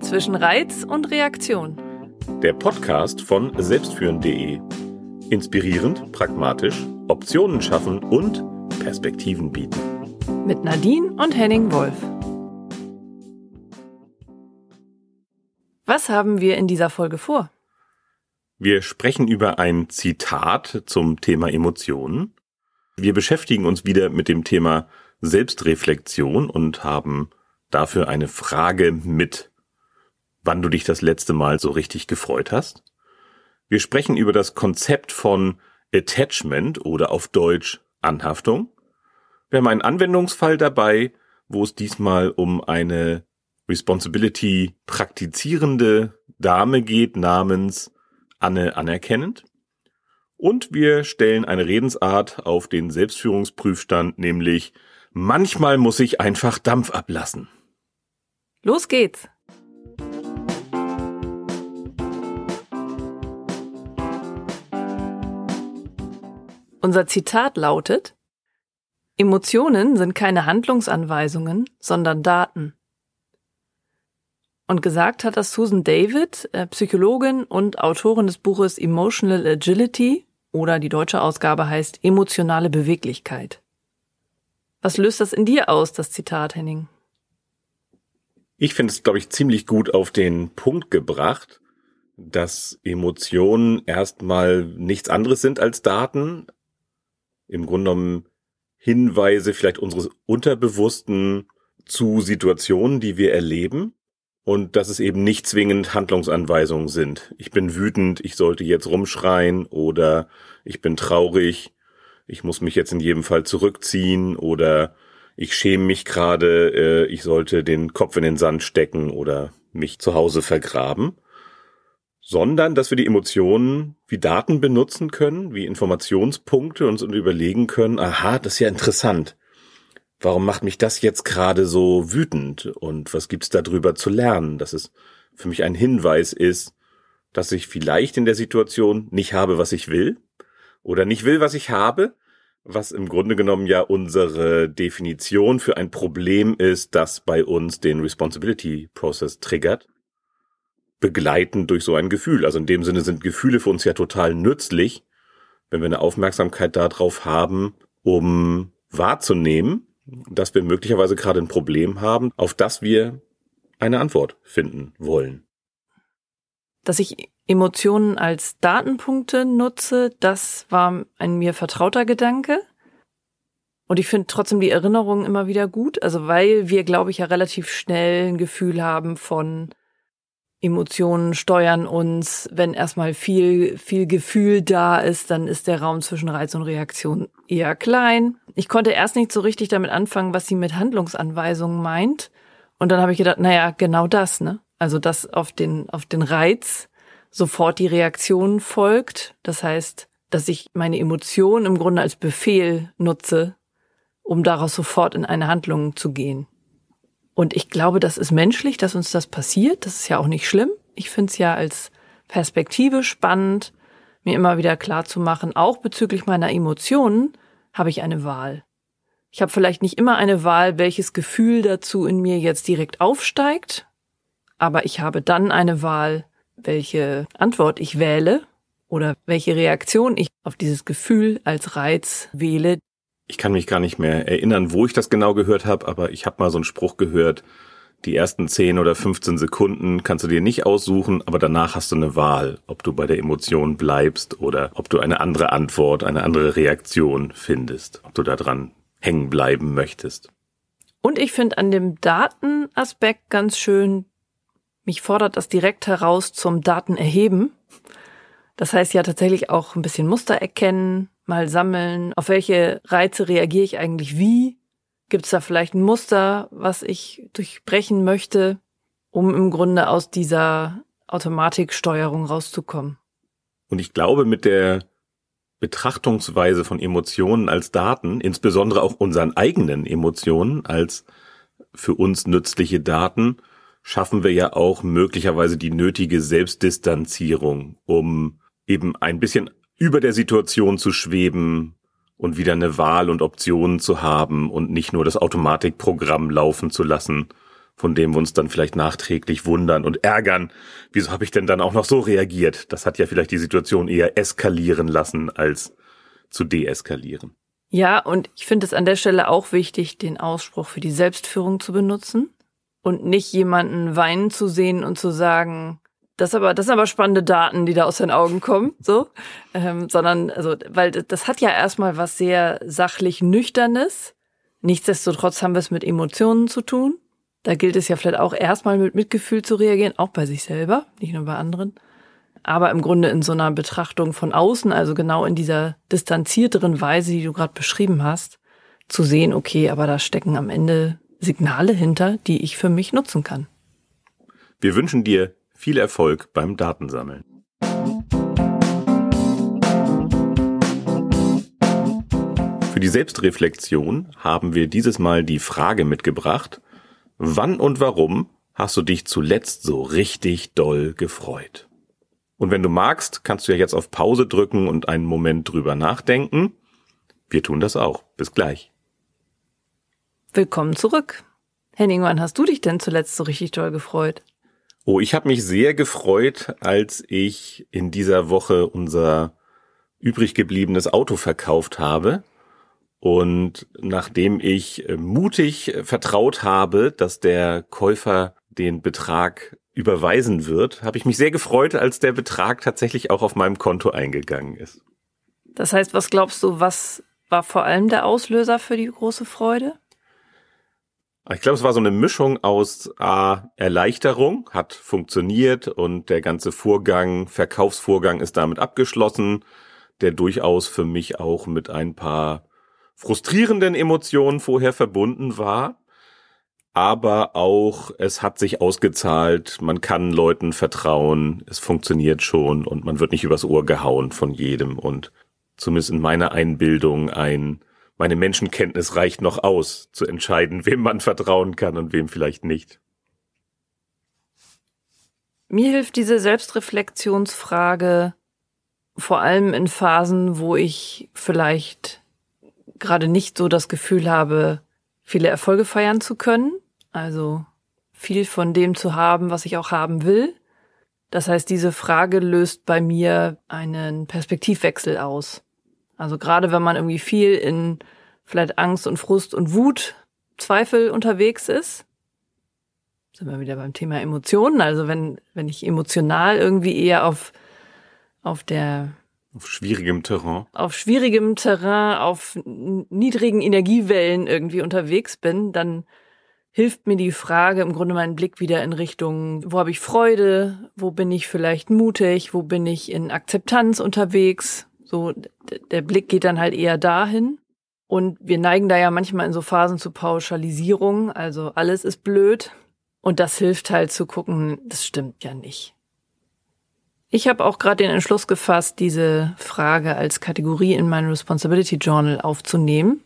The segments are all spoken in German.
Zwischen Reiz und Reaktion. Der Podcast von selbstführen.de. Inspirierend, pragmatisch, Optionen schaffen und Perspektiven bieten. Mit Nadine und Henning Wolf. Was haben wir in dieser Folge vor? Wir sprechen über ein Zitat zum Thema Emotionen. Wir beschäftigen uns wieder mit dem Thema Selbstreflexion und haben dafür eine Frage mit, wann du dich das letzte Mal so richtig gefreut hast. Wir sprechen über das Konzept von Attachment oder auf Deutsch Anhaftung. Wir haben einen Anwendungsfall dabei, wo es diesmal um eine Responsibility praktizierende Dame geht namens Anne Anerkennend. Und wir stellen eine Redensart auf den Selbstführungsprüfstand, nämlich manchmal muss ich einfach Dampf ablassen. Los geht's! Unser Zitat lautet, Emotionen sind keine Handlungsanweisungen, sondern Daten. Und gesagt hat das Susan David, äh, Psychologin und Autorin des Buches Emotional Agility oder die deutsche Ausgabe heißt Emotionale Beweglichkeit. Was löst das in dir aus, das Zitat, Henning? Ich finde es, glaube ich, ziemlich gut auf den Punkt gebracht, dass Emotionen erstmal nichts anderes sind als Daten. Im Grunde genommen Hinweise vielleicht unseres Unterbewussten zu Situationen, die wir erleben und dass es eben nicht zwingend Handlungsanweisungen sind. Ich bin wütend, ich sollte jetzt rumschreien oder ich bin traurig, ich muss mich jetzt in jedem Fall zurückziehen oder ich schäme mich gerade, äh, ich sollte den Kopf in den Sand stecken oder mich zu Hause vergraben, sondern dass wir die Emotionen wie Daten benutzen können, wie Informationspunkte uns und überlegen können, aha, das ist ja interessant. Warum macht mich das jetzt gerade so wütend? Und was gibt's darüber zu lernen, dass es für mich ein Hinweis ist, dass ich vielleicht in der Situation nicht habe, was ich will oder nicht will, was ich habe, was im Grunde genommen ja unsere Definition für ein Problem ist, das bei uns den Responsibility Process triggert, begleitend durch so ein Gefühl. Also in dem Sinne sind Gefühle für uns ja total nützlich, wenn wir eine Aufmerksamkeit darauf haben, um wahrzunehmen, dass wir möglicherweise gerade ein Problem haben, auf das wir eine Antwort finden wollen. Dass ich Emotionen als Datenpunkte nutze, das war ein mir vertrauter Gedanke. Und ich finde trotzdem die Erinnerung immer wieder gut, also weil wir, glaube ich, ja relativ schnell ein Gefühl haben von, Emotionen steuern uns. Wenn erstmal viel, viel Gefühl da ist, dann ist der Raum zwischen Reiz und Reaktion eher klein. Ich konnte erst nicht so richtig damit anfangen, was sie mit Handlungsanweisungen meint. Und dann habe ich gedacht, naja, genau das, ne? Also, dass auf den, auf den Reiz sofort die Reaktion folgt. Das heißt, dass ich meine Emotionen im Grunde als Befehl nutze, um daraus sofort in eine Handlung zu gehen. Und ich glaube, das ist menschlich, dass uns das passiert. Das ist ja auch nicht schlimm. Ich finde es ja als Perspektive spannend, mir immer wieder klar zu machen, auch bezüglich meiner Emotionen habe ich eine Wahl. Ich habe vielleicht nicht immer eine Wahl, welches Gefühl dazu in mir jetzt direkt aufsteigt, aber ich habe dann eine Wahl, welche Antwort ich wähle oder welche Reaktion ich auf dieses Gefühl als Reiz wähle, ich kann mich gar nicht mehr erinnern, wo ich das genau gehört habe, aber ich habe mal so einen Spruch gehört, die ersten 10 oder 15 Sekunden kannst du dir nicht aussuchen, aber danach hast du eine Wahl, ob du bei der Emotion bleibst oder ob du eine andere Antwort, eine andere Reaktion findest, ob du da dran hängen bleiben möchtest. Und ich finde an dem Datenaspekt ganz schön, mich fordert das direkt heraus zum Datenerheben. Das heißt ja tatsächlich auch ein bisschen Muster erkennen, mal sammeln, auf welche Reize reagiere ich eigentlich wie? Gibt es da vielleicht ein Muster, was ich durchbrechen möchte, um im Grunde aus dieser Automatiksteuerung rauszukommen? Und ich glaube, mit der Betrachtungsweise von Emotionen als Daten, insbesondere auch unseren eigenen Emotionen als für uns nützliche Daten, schaffen wir ja auch möglicherweise die nötige Selbstdistanzierung, um eben ein bisschen über der Situation zu schweben und wieder eine Wahl und Optionen zu haben und nicht nur das Automatikprogramm laufen zu lassen von dem wir uns dann vielleicht nachträglich wundern und ärgern. Wieso habe ich denn dann auch noch so reagiert? Das hat ja vielleicht die Situation eher eskalieren lassen, als zu deeskalieren. Ja, und ich finde es an der Stelle auch wichtig, den Ausspruch für die Selbstführung zu benutzen und nicht jemanden weinen zu sehen und zu sagen, das aber, das sind aber spannende Daten, die da aus den Augen kommen, so, ähm, sondern, also, weil das hat ja erstmal was sehr sachlich Nüchternes. Nichtsdestotrotz haben wir es mit Emotionen zu tun. Da gilt es ja vielleicht auch erstmal mit Mitgefühl zu reagieren, auch bei sich selber, nicht nur bei anderen. Aber im Grunde in so einer Betrachtung von außen, also genau in dieser distanzierteren Weise, die du gerade beschrieben hast, zu sehen, okay, aber da stecken am Ende Signale hinter, die ich für mich nutzen kann. Wir wünschen dir viel Erfolg beim Datensammeln. Für die Selbstreflexion haben wir dieses Mal die Frage mitgebracht, wann und warum hast du dich zuletzt so richtig doll gefreut? Und wenn du magst, kannst du ja jetzt auf Pause drücken und einen Moment drüber nachdenken. Wir tun das auch. Bis gleich. Willkommen zurück. Henning, wann hast du dich denn zuletzt so richtig doll gefreut? Oh, ich habe mich sehr gefreut, als ich in dieser Woche unser übrig gebliebenes Auto verkauft habe. Und nachdem ich äh, mutig vertraut habe, dass der Käufer den Betrag überweisen wird, habe ich mich sehr gefreut, als der Betrag tatsächlich auch auf meinem Konto eingegangen ist. Das heißt, was glaubst du, was war vor allem der Auslöser für die große Freude? Ich glaube, es war so eine Mischung aus A, Erleichterung, hat funktioniert und der ganze Vorgang, Verkaufsvorgang ist damit abgeschlossen, der durchaus für mich auch mit ein paar frustrierenden Emotionen vorher verbunden war. Aber auch, es hat sich ausgezahlt, man kann Leuten vertrauen, es funktioniert schon und man wird nicht übers Ohr gehauen von jedem und zumindest in meiner Einbildung ein meine Menschenkenntnis reicht noch aus, zu entscheiden, wem man vertrauen kann und wem vielleicht nicht. Mir hilft diese Selbstreflexionsfrage vor allem in Phasen, wo ich vielleicht gerade nicht so das Gefühl habe, viele Erfolge feiern zu können, also viel von dem zu haben, was ich auch haben will. Das heißt, diese Frage löst bei mir einen Perspektivwechsel aus. Also gerade wenn man irgendwie viel in vielleicht Angst und Frust und Wut, Zweifel unterwegs ist, sind wir wieder beim Thema Emotionen. Also wenn, wenn ich emotional irgendwie eher auf, auf der auf schwierigem Terrain. Auf schwierigem Terrain, auf niedrigen Energiewellen irgendwie unterwegs bin, dann hilft mir die Frage im Grunde meinen Blick wieder in Richtung, wo habe ich Freude, wo bin ich vielleicht mutig, wo bin ich in Akzeptanz unterwegs, so, der Blick geht dann halt eher dahin. Und wir neigen da ja manchmal in so Phasen zu Pauschalisierung, also alles ist blöd. Und das hilft halt zu gucken, das stimmt ja nicht. Ich habe auch gerade den Entschluss gefasst, diese Frage als Kategorie in mein Responsibility Journal aufzunehmen.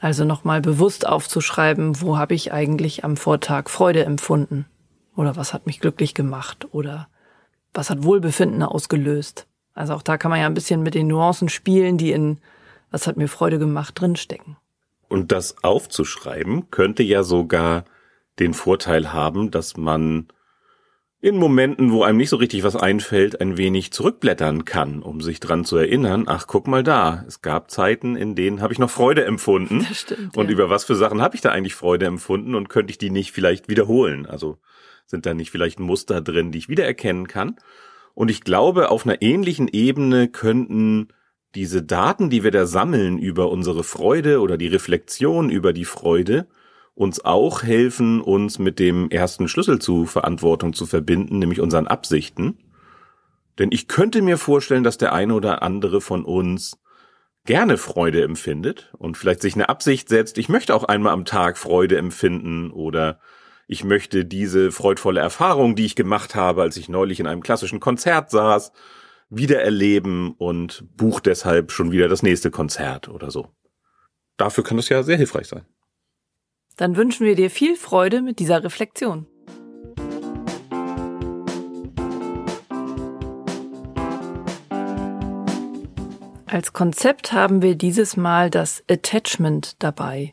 Also nochmal bewusst aufzuschreiben, wo habe ich eigentlich am Vortag Freude empfunden? Oder was hat mich glücklich gemacht? Oder was hat Wohlbefinden ausgelöst? Also auch da kann man ja ein bisschen mit den Nuancen spielen, die in Was hat mir Freude gemacht drinstecken. Und das aufzuschreiben könnte ja sogar den Vorteil haben, dass man in Momenten, wo einem nicht so richtig was einfällt, ein wenig zurückblättern kann, um sich dran zu erinnern, ach, guck mal da, es gab Zeiten, in denen habe ich noch Freude empfunden. Das stimmt, und ja. über was für Sachen habe ich da eigentlich Freude empfunden und könnte ich die nicht vielleicht wiederholen? Also sind da nicht vielleicht Muster drin, die ich wiedererkennen kann? Und ich glaube, auf einer ähnlichen Ebene könnten diese Daten, die wir da sammeln über unsere Freude oder die Reflexion über die Freude, uns auch helfen, uns mit dem ersten Schlüssel zu Verantwortung zu verbinden, nämlich unseren Absichten. Denn ich könnte mir vorstellen, dass der eine oder andere von uns gerne Freude empfindet und vielleicht sich eine Absicht setzt, ich möchte auch einmal am Tag Freude empfinden oder ich möchte diese freudvolle Erfahrung, die ich gemacht habe, als ich neulich in einem klassischen Konzert saß, wieder erleben und buch deshalb schon wieder das nächste Konzert oder so. Dafür kann das ja sehr hilfreich sein. Dann wünschen wir dir viel Freude mit dieser Reflexion. Als Konzept haben wir dieses Mal das Attachment dabei.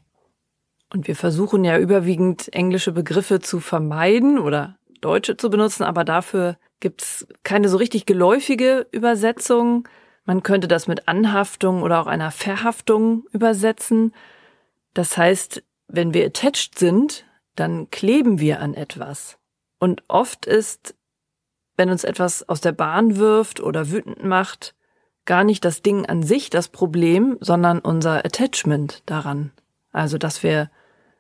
Und wir versuchen ja überwiegend englische Begriffe zu vermeiden oder deutsche zu benutzen, aber dafür gibt's keine so richtig geläufige Übersetzung. Man könnte das mit Anhaftung oder auch einer Verhaftung übersetzen. Das heißt, wenn wir attached sind, dann kleben wir an etwas. Und oft ist, wenn uns etwas aus der Bahn wirft oder wütend macht, gar nicht das Ding an sich das Problem, sondern unser Attachment daran. Also, dass wir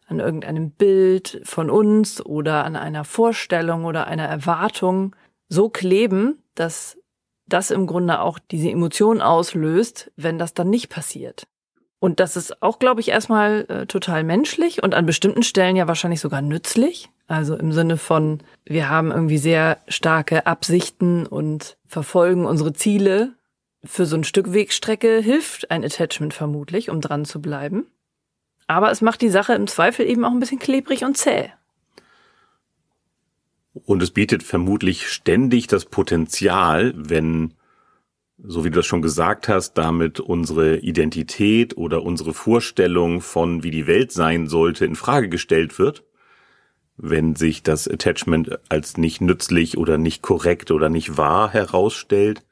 an irgendeinem Bild von uns oder an einer Vorstellung oder einer Erwartung so kleben, dass das im Grunde auch diese Emotion auslöst, wenn das dann nicht passiert. Und das ist auch, glaube ich, erstmal äh, total menschlich und an bestimmten Stellen ja wahrscheinlich sogar nützlich. Also im Sinne von, wir haben irgendwie sehr starke Absichten und verfolgen unsere Ziele. Für so ein Stück Wegstrecke hilft ein Attachment vermutlich, um dran zu bleiben. Aber es macht die Sache im Zweifel eben auch ein bisschen klebrig und zäh. Und es bietet vermutlich ständig das Potenzial, wenn, so wie du das schon gesagt hast, damit unsere Identität oder unsere Vorstellung von, wie die Welt sein sollte, in Frage gestellt wird, wenn sich das Attachment als nicht nützlich oder nicht korrekt oder nicht wahr herausstellt,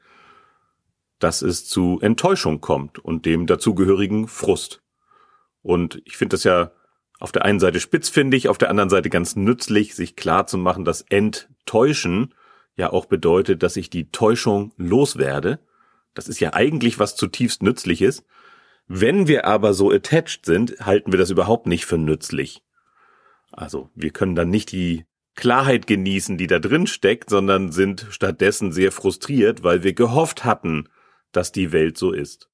dass es zu Enttäuschung kommt und dem dazugehörigen Frust. Und ich finde das ja auf der einen Seite spitzfindig, auf der anderen Seite ganz nützlich, sich klar zu machen, dass Enttäuschen ja auch bedeutet, dass ich die Täuschung loswerde. Das ist ja eigentlich was zutiefst Nützliches. Wenn wir aber so attached sind, halten wir das überhaupt nicht für nützlich. Also wir können dann nicht die Klarheit genießen, die da drin steckt, sondern sind stattdessen sehr frustriert, weil wir gehofft hatten, dass die Welt so ist.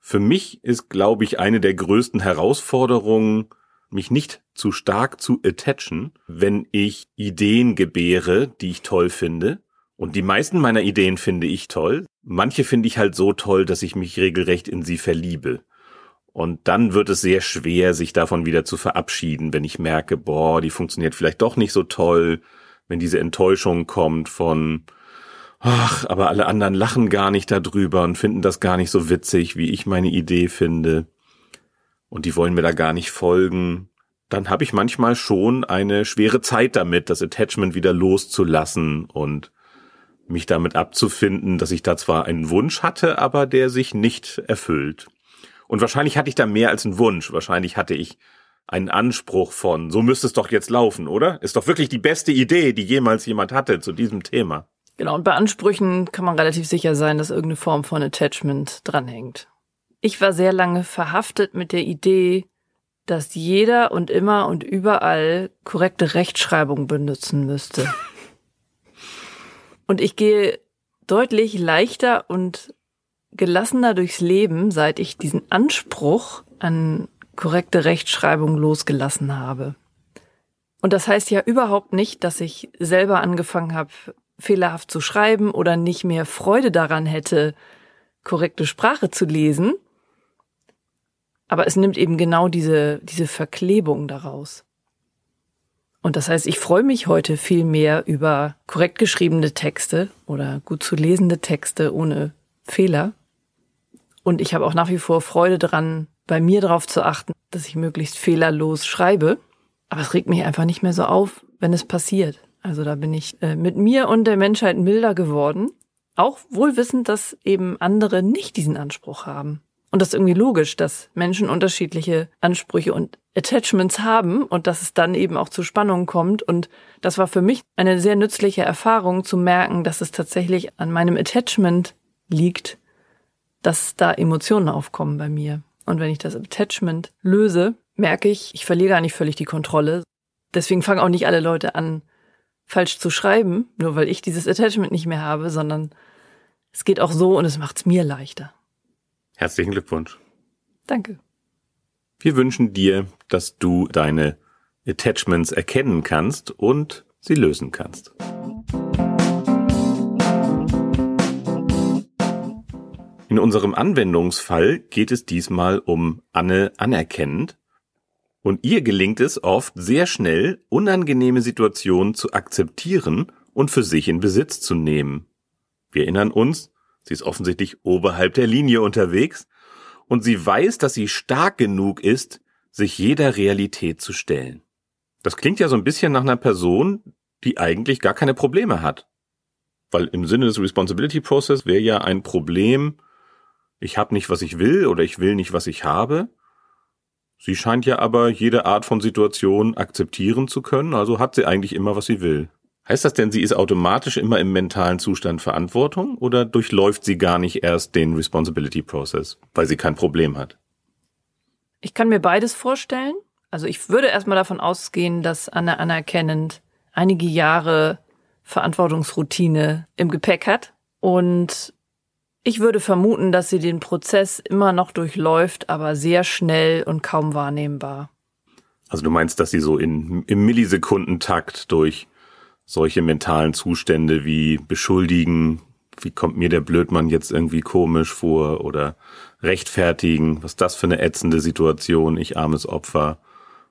Für mich ist, glaube ich, eine der größten Herausforderungen, mich nicht zu stark zu attachen, wenn ich Ideen gebäre, die ich toll finde. Und die meisten meiner Ideen finde ich toll. Manche finde ich halt so toll, dass ich mich regelrecht in sie verliebe. Und dann wird es sehr schwer, sich davon wieder zu verabschieden, wenn ich merke, boah, die funktioniert vielleicht doch nicht so toll, wenn diese Enttäuschung kommt von, ach, aber alle anderen lachen gar nicht darüber und finden das gar nicht so witzig, wie ich meine Idee finde. Und die wollen mir da gar nicht folgen. Dann habe ich manchmal schon eine schwere Zeit damit, das Attachment wieder loszulassen und mich damit abzufinden, dass ich da zwar einen Wunsch hatte, aber der sich nicht erfüllt. Und wahrscheinlich hatte ich da mehr als einen Wunsch. Wahrscheinlich hatte ich einen Anspruch von, so müsste es doch jetzt laufen, oder? Ist doch wirklich die beste Idee, die jemals jemand hatte zu diesem Thema. Genau, und bei Ansprüchen kann man relativ sicher sein, dass irgendeine Form von Attachment dranhängt. Ich war sehr lange verhaftet mit der Idee, dass jeder und immer und überall korrekte Rechtschreibung benutzen müsste. Und ich gehe deutlich leichter und gelassener durchs Leben, seit ich diesen Anspruch an korrekte Rechtschreibung losgelassen habe. Und das heißt ja überhaupt nicht, dass ich selber angefangen habe, fehlerhaft zu schreiben oder nicht mehr Freude daran hätte, korrekte Sprache zu lesen. Aber es nimmt eben genau diese, diese Verklebung daraus. Und das heißt, ich freue mich heute viel mehr über korrekt geschriebene Texte oder gut zu lesende Texte ohne Fehler. Und ich habe auch nach wie vor Freude daran, bei mir darauf zu achten, dass ich möglichst fehlerlos schreibe. Aber es regt mich einfach nicht mehr so auf, wenn es passiert. Also da bin ich äh, mit mir und der Menschheit milder geworden. Auch wohl wissend, dass eben andere nicht diesen Anspruch haben. Und das ist irgendwie logisch, dass Menschen unterschiedliche Ansprüche und Attachments haben und dass es dann eben auch zu Spannungen kommt. Und das war für mich eine sehr nützliche Erfahrung zu merken, dass es tatsächlich an meinem Attachment liegt, dass da Emotionen aufkommen bei mir. Und wenn ich das Attachment löse, merke ich, ich verliere gar nicht völlig die Kontrolle. Deswegen fangen auch nicht alle Leute an, falsch zu schreiben, nur weil ich dieses Attachment nicht mehr habe, sondern es geht auch so und es macht es mir leichter. Herzlichen Glückwunsch. Danke. Wir wünschen dir, dass du deine Attachments erkennen kannst und sie lösen kannst. In unserem Anwendungsfall geht es diesmal um Anne anerkennend, und ihr gelingt es oft sehr schnell, unangenehme Situationen zu akzeptieren und für sich in Besitz zu nehmen. Wir erinnern uns, sie ist offensichtlich oberhalb der Linie unterwegs und sie weiß, dass sie stark genug ist, sich jeder Realität zu stellen. Das klingt ja so ein bisschen nach einer Person, die eigentlich gar keine Probleme hat. Weil im Sinne des Responsibility Process wäre ja ein Problem, ich habe nicht, was ich will oder ich will nicht, was ich habe. Sie scheint ja aber jede Art von Situation akzeptieren zu können, also hat sie eigentlich immer, was sie will. Heißt das denn, sie ist automatisch immer im mentalen Zustand Verantwortung oder durchläuft sie gar nicht erst den Responsibility Process, weil sie kein Problem hat? Ich kann mir beides vorstellen. Also ich würde erstmal davon ausgehen, dass Anna anerkennend einige Jahre Verantwortungsroutine im Gepäck hat. Und ich würde vermuten, dass sie den Prozess immer noch durchläuft, aber sehr schnell und kaum wahrnehmbar. Also du meinst, dass sie so in, im Millisekundentakt durch solche mentalen Zustände wie beschuldigen, wie kommt mir der Blödmann jetzt irgendwie komisch vor oder rechtfertigen, was das für eine ätzende Situation, ich armes Opfer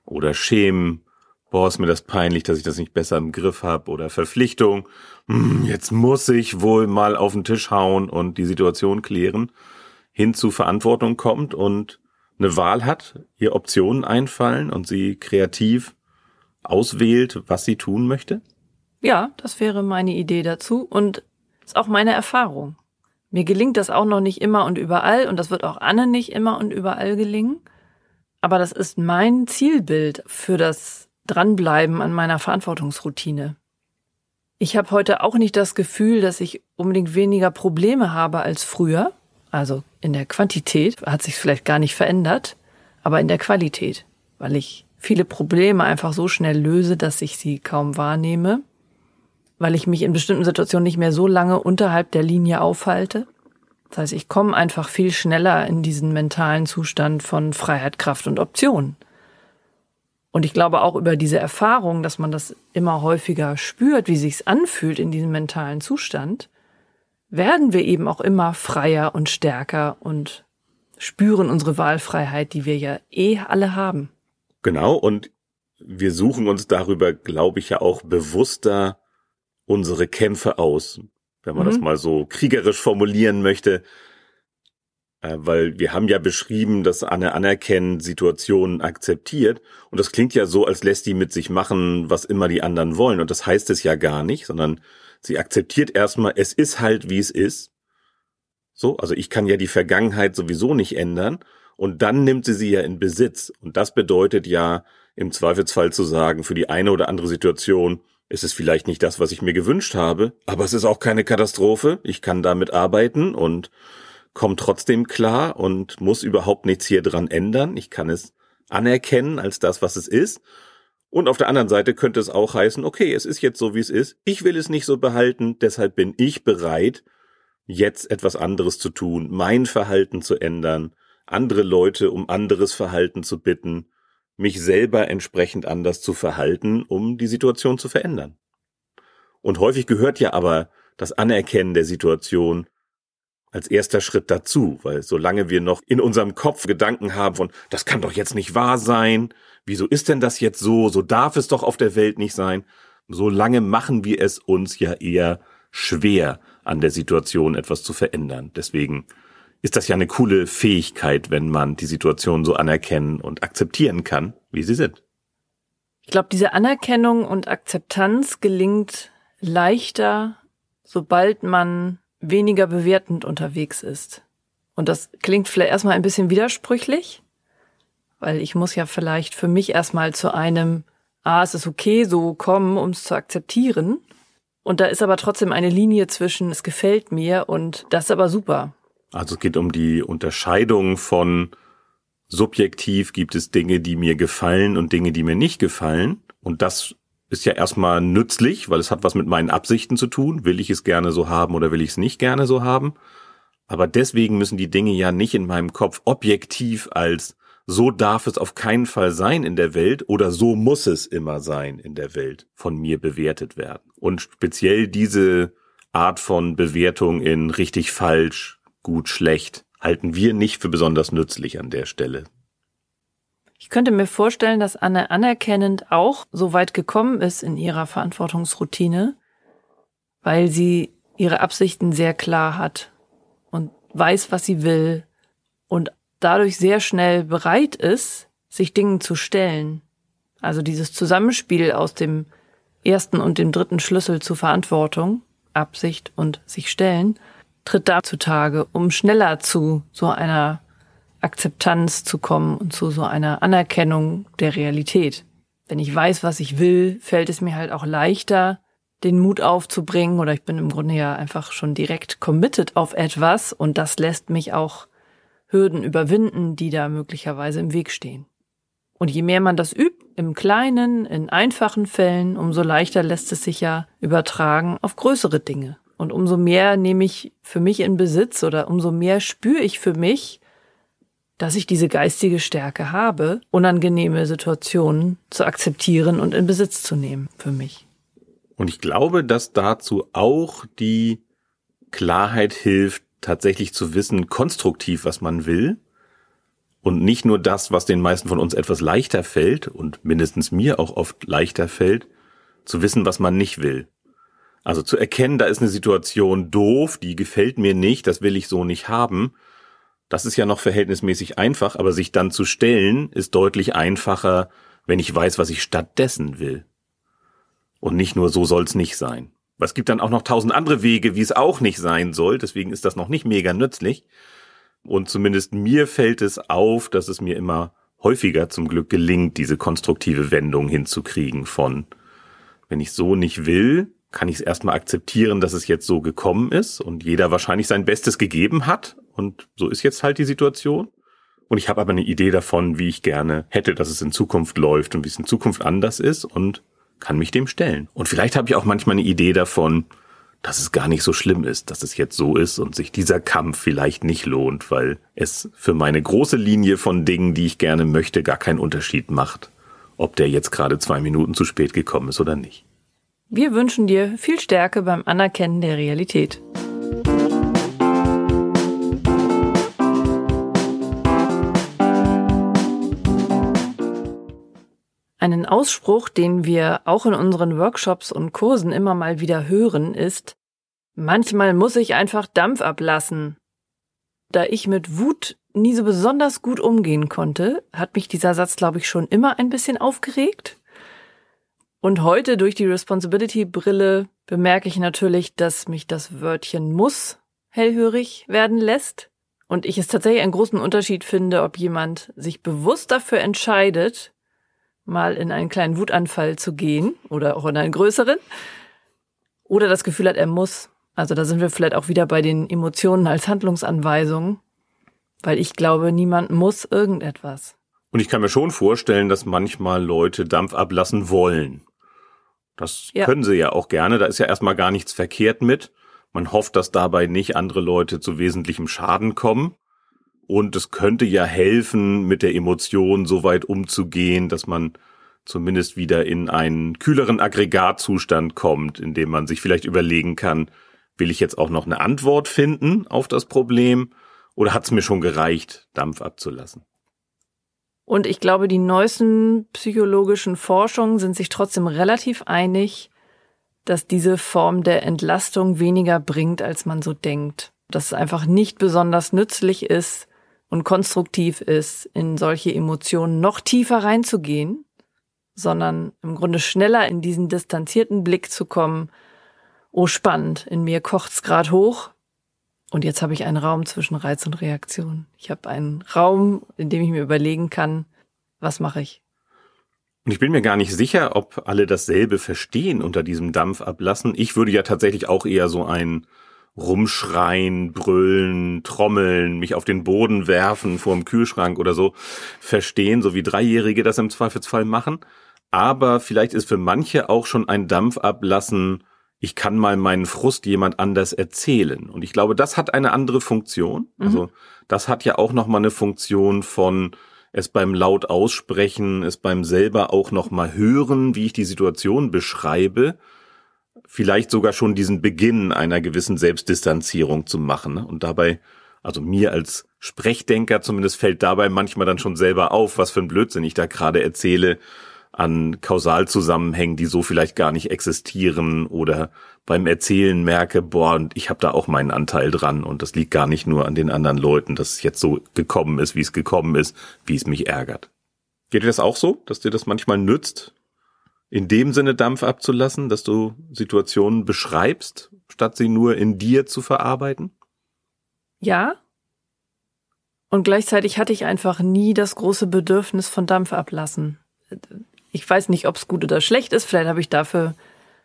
oder schämen, boah, ist mir das peinlich, dass ich das nicht besser im Griff habe oder Verpflichtung, hm, jetzt muss ich wohl mal auf den Tisch hauen und die Situation klären, hin zu Verantwortung kommt und eine Wahl hat, ihr Optionen einfallen und sie kreativ auswählt, was sie tun möchte? Ja, das wäre meine Idee dazu und ist auch meine Erfahrung. Mir gelingt das auch noch nicht immer und überall und das wird auch Anne nicht immer und überall gelingen. Aber das ist mein Zielbild für das Dranbleiben an meiner Verantwortungsroutine. Ich habe heute auch nicht das Gefühl, dass ich unbedingt weniger Probleme habe als früher. Also in der Quantität hat sich vielleicht gar nicht verändert, aber in der Qualität, weil ich viele Probleme einfach so schnell löse, dass ich sie kaum wahrnehme weil ich mich in bestimmten Situationen nicht mehr so lange unterhalb der Linie aufhalte. Das heißt, ich komme einfach viel schneller in diesen mentalen Zustand von Freiheit, Kraft und Option. Und ich glaube auch über diese Erfahrung, dass man das immer häufiger spürt, wie sich's anfühlt in diesem mentalen Zustand, werden wir eben auch immer freier und stärker und spüren unsere Wahlfreiheit, die wir ja eh alle haben. Genau, und wir suchen uns darüber, glaube ich, ja auch bewusster unsere Kämpfe aus, wenn man mhm. das mal so kriegerisch formulieren möchte. Äh, weil wir haben ja beschrieben, dass Anne anerkennen, Situationen akzeptiert. Und das klingt ja so, als lässt die mit sich machen, was immer die anderen wollen. Und das heißt es ja gar nicht, sondern sie akzeptiert erstmal, es ist halt, wie es ist. So, also ich kann ja die Vergangenheit sowieso nicht ändern. Und dann nimmt sie sie ja in Besitz. Und das bedeutet ja im Zweifelsfall zu sagen, für die eine oder andere Situation, es ist vielleicht nicht das, was ich mir gewünscht habe, aber es ist auch keine Katastrophe. Ich kann damit arbeiten und komme trotzdem klar und muss überhaupt nichts hier dran ändern. Ich kann es anerkennen als das, was es ist. Und auf der anderen Seite könnte es auch heißen, okay, es ist jetzt so, wie es ist. Ich will es nicht so behalten, deshalb bin ich bereit, jetzt etwas anderes zu tun, mein Verhalten zu ändern, andere Leute um anderes Verhalten zu bitten mich selber entsprechend anders zu verhalten, um die Situation zu verändern. Und häufig gehört ja aber das Anerkennen der Situation als erster Schritt dazu, weil solange wir noch in unserem Kopf Gedanken haben von, das kann doch jetzt nicht wahr sein, wieso ist denn das jetzt so, so darf es doch auf der Welt nicht sein, solange machen wir es uns ja eher schwer, an der Situation etwas zu verändern. Deswegen ist das ja eine coole Fähigkeit, wenn man die Situation so anerkennen und akzeptieren kann, wie sie sind. Ich glaube, diese Anerkennung und Akzeptanz gelingt leichter, sobald man weniger bewertend unterwegs ist. Und das klingt vielleicht erstmal ein bisschen widersprüchlich, weil ich muss ja vielleicht für mich erstmal zu einem, ah, es ist okay, so kommen, um es zu akzeptieren. Und da ist aber trotzdem eine Linie zwischen, es gefällt mir und das ist aber super. Also es geht um die Unterscheidung von subjektiv gibt es Dinge, die mir gefallen und Dinge, die mir nicht gefallen. Und das ist ja erstmal nützlich, weil es hat was mit meinen Absichten zu tun. Will ich es gerne so haben oder will ich es nicht gerne so haben? Aber deswegen müssen die Dinge ja nicht in meinem Kopf objektiv als so darf es auf keinen Fall sein in der Welt oder so muss es immer sein in der Welt von mir bewertet werden. Und speziell diese Art von Bewertung in richtig falsch, gut, schlecht halten wir nicht für besonders nützlich an der Stelle. Ich könnte mir vorstellen, dass Anne anerkennend auch so weit gekommen ist in ihrer Verantwortungsroutine, weil sie ihre Absichten sehr klar hat und weiß, was sie will und dadurch sehr schnell bereit ist, sich Dingen zu stellen. Also dieses Zusammenspiel aus dem ersten und dem dritten Schlüssel zur Verantwortung, Absicht und sich stellen, tritt da zutage, um schneller zu so einer Akzeptanz zu kommen und zu so einer Anerkennung der Realität. Wenn ich weiß, was ich will, fällt es mir halt auch leichter, den Mut aufzubringen oder ich bin im Grunde ja einfach schon direkt committed auf etwas und das lässt mich auch Hürden überwinden, die da möglicherweise im Weg stehen. Und je mehr man das übt, im Kleinen, in einfachen Fällen, umso leichter lässt es sich ja übertragen auf größere Dinge. Und umso mehr nehme ich für mich in Besitz oder umso mehr spüre ich für mich, dass ich diese geistige Stärke habe, unangenehme Situationen zu akzeptieren und in Besitz zu nehmen für mich. Und ich glaube, dass dazu auch die Klarheit hilft, tatsächlich zu wissen, konstruktiv, was man will. Und nicht nur das, was den meisten von uns etwas leichter fällt und mindestens mir auch oft leichter fällt, zu wissen, was man nicht will. Also zu erkennen, da ist eine Situation doof, die gefällt mir nicht, das will ich so nicht haben. Das ist ja noch verhältnismäßig einfach, aber sich dann zu stellen, ist deutlich einfacher, wenn ich weiß, was ich stattdessen will. Und nicht nur so soll's nicht sein. Es gibt dann auch noch tausend andere Wege, wie es auch nicht sein soll. Deswegen ist das noch nicht mega nützlich. Und zumindest mir fällt es auf, dass es mir immer häufiger zum Glück gelingt, diese konstruktive Wendung hinzukriegen von, wenn ich so nicht will, kann ich es erstmal akzeptieren, dass es jetzt so gekommen ist und jeder wahrscheinlich sein Bestes gegeben hat. Und so ist jetzt halt die Situation. Und ich habe aber eine Idee davon, wie ich gerne hätte, dass es in Zukunft läuft und wie es in Zukunft anders ist. Und kann mich dem stellen. Und vielleicht habe ich auch manchmal eine Idee davon, dass es gar nicht so schlimm ist, dass es jetzt so ist und sich dieser Kampf vielleicht nicht lohnt, weil es für meine große Linie von Dingen, die ich gerne möchte, gar keinen Unterschied macht, ob der jetzt gerade zwei Minuten zu spät gekommen ist oder nicht. Wir wünschen dir viel Stärke beim Anerkennen der Realität. Einen Ausspruch, den wir auch in unseren Workshops und Kursen immer mal wieder hören, ist, manchmal muss ich einfach Dampf ablassen. Da ich mit Wut nie so besonders gut umgehen konnte, hat mich dieser Satz, glaube ich, schon immer ein bisschen aufgeregt. Und heute durch die Responsibility-Brille bemerke ich natürlich, dass mich das Wörtchen muss hellhörig werden lässt. Und ich es tatsächlich einen großen Unterschied finde, ob jemand sich bewusst dafür entscheidet, mal in einen kleinen Wutanfall zu gehen oder auch in einen größeren oder das Gefühl hat, er muss. Also da sind wir vielleicht auch wieder bei den Emotionen als Handlungsanweisung, weil ich glaube, niemand muss irgendetwas. Und ich kann mir schon vorstellen, dass manchmal Leute Dampf ablassen wollen. Das ja. können sie ja auch gerne, da ist ja erstmal gar nichts verkehrt mit. Man hofft, dass dabei nicht andere Leute zu wesentlichem Schaden kommen. Und es könnte ja helfen, mit der Emotion so weit umzugehen, dass man zumindest wieder in einen kühleren Aggregatzustand kommt, in dem man sich vielleicht überlegen kann, will ich jetzt auch noch eine Antwort finden auf das Problem oder hat es mir schon gereicht, Dampf abzulassen? Und ich glaube, die neuesten psychologischen Forschungen sind sich trotzdem relativ einig, dass diese Form der Entlastung weniger bringt, als man so denkt. Dass es einfach nicht besonders nützlich ist, und konstruktiv ist, in solche Emotionen noch tiefer reinzugehen, sondern im Grunde schneller in diesen distanzierten Blick zu kommen, oh spannend, in mir kocht's grad hoch und jetzt habe ich einen Raum zwischen Reiz und Reaktion. Ich habe einen Raum, in dem ich mir überlegen kann, was mache ich? Und ich bin mir gar nicht sicher, ob alle dasselbe verstehen unter diesem Dampf ablassen. Ich würde ja tatsächlich auch eher so ein rumschreien, brüllen, trommeln, mich auf den Boden werfen vor dem Kühlschrank oder so verstehen, so wie Dreijährige das im Zweifelsfall machen. Aber vielleicht ist für manche auch schon ein Dampf ablassen, ich kann mal meinen Frust jemand anders erzählen. Und ich glaube, das hat eine andere Funktion. Mhm. Also das hat ja auch nochmal eine Funktion von es beim laut aussprechen, es beim selber auch nochmal hören, wie ich die Situation beschreibe vielleicht sogar schon diesen Beginn einer gewissen Selbstdistanzierung zu machen. Ne? Und dabei, also mir als Sprechdenker zumindest fällt dabei manchmal dann schon selber auf, was für ein Blödsinn ich da gerade erzähle an Kausalzusammenhängen, die so vielleicht gar nicht existieren oder beim Erzählen merke, boah, und ich habe da auch meinen Anteil dran und das liegt gar nicht nur an den anderen Leuten, dass es jetzt so gekommen ist, wie es gekommen ist, wie es mich ärgert. Geht dir das auch so, dass dir das manchmal nützt, in dem Sinne Dampf abzulassen, dass du Situationen beschreibst, statt sie nur in dir zu verarbeiten? Ja. Und gleichzeitig hatte ich einfach nie das große Bedürfnis von Dampf ablassen. Ich weiß nicht, ob es gut oder schlecht ist. Vielleicht habe ich dafür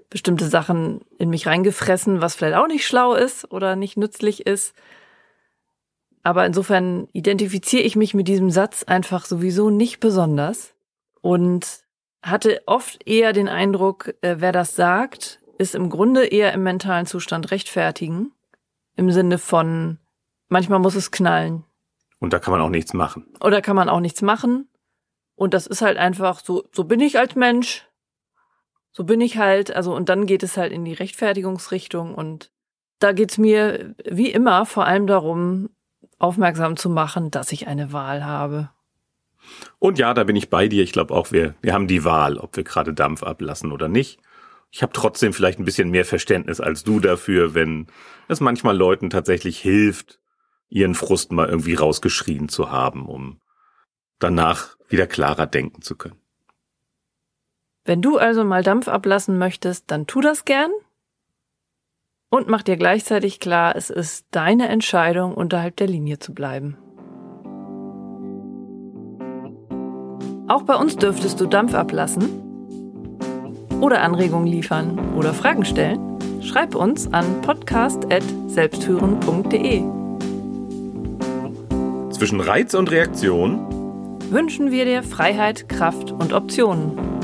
bestimmte Sachen in mich reingefressen, was vielleicht auch nicht schlau ist oder nicht nützlich ist. Aber insofern identifiziere ich mich mit diesem Satz einfach sowieso nicht besonders und hatte oft eher den Eindruck, äh, wer das sagt, ist im Grunde eher im mentalen Zustand rechtfertigen. Im Sinne von, manchmal muss es knallen. Und da kann man auch nichts machen. Oder kann man auch nichts machen. Und das ist halt einfach so, so bin ich als Mensch. So bin ich halt, also, und dann geht es halt in die Rechtfertigungsrichtung und da geht's mir wie immer vor allem darum, aufmerksam zu machen, dass ich eine Wahl habe. Und ja, da bin ich bei dir. Ich glaube auch, wir, wir haben die Wahl, ob wir gerade Dampf ablassen oder nicht. Ich habe trotzdem vielleicht ein bisschen mehr Verständnis als du dafür, wenn es manchmal Leuten tatsächlich hilft, ihren Frust mal irgendwie rausgeschrien zu haben, um danach wieder klarer denken zu können. Wenn du also mal Dampf ablassen möchtest, dann tu das gern und mach dir gleichzeitig klar, es ist deine Entscheidung, unterhalb der Linie zu bleiben. Auch bei uns dürftest du Dampf ablassen oder Anregungen liefern oder Fragen stellen. Schreib uns an podcast.selbstführen.de. Zwischen Reiz und Reaktion wünschen wir dir Freiheit, Kraft und Optionen.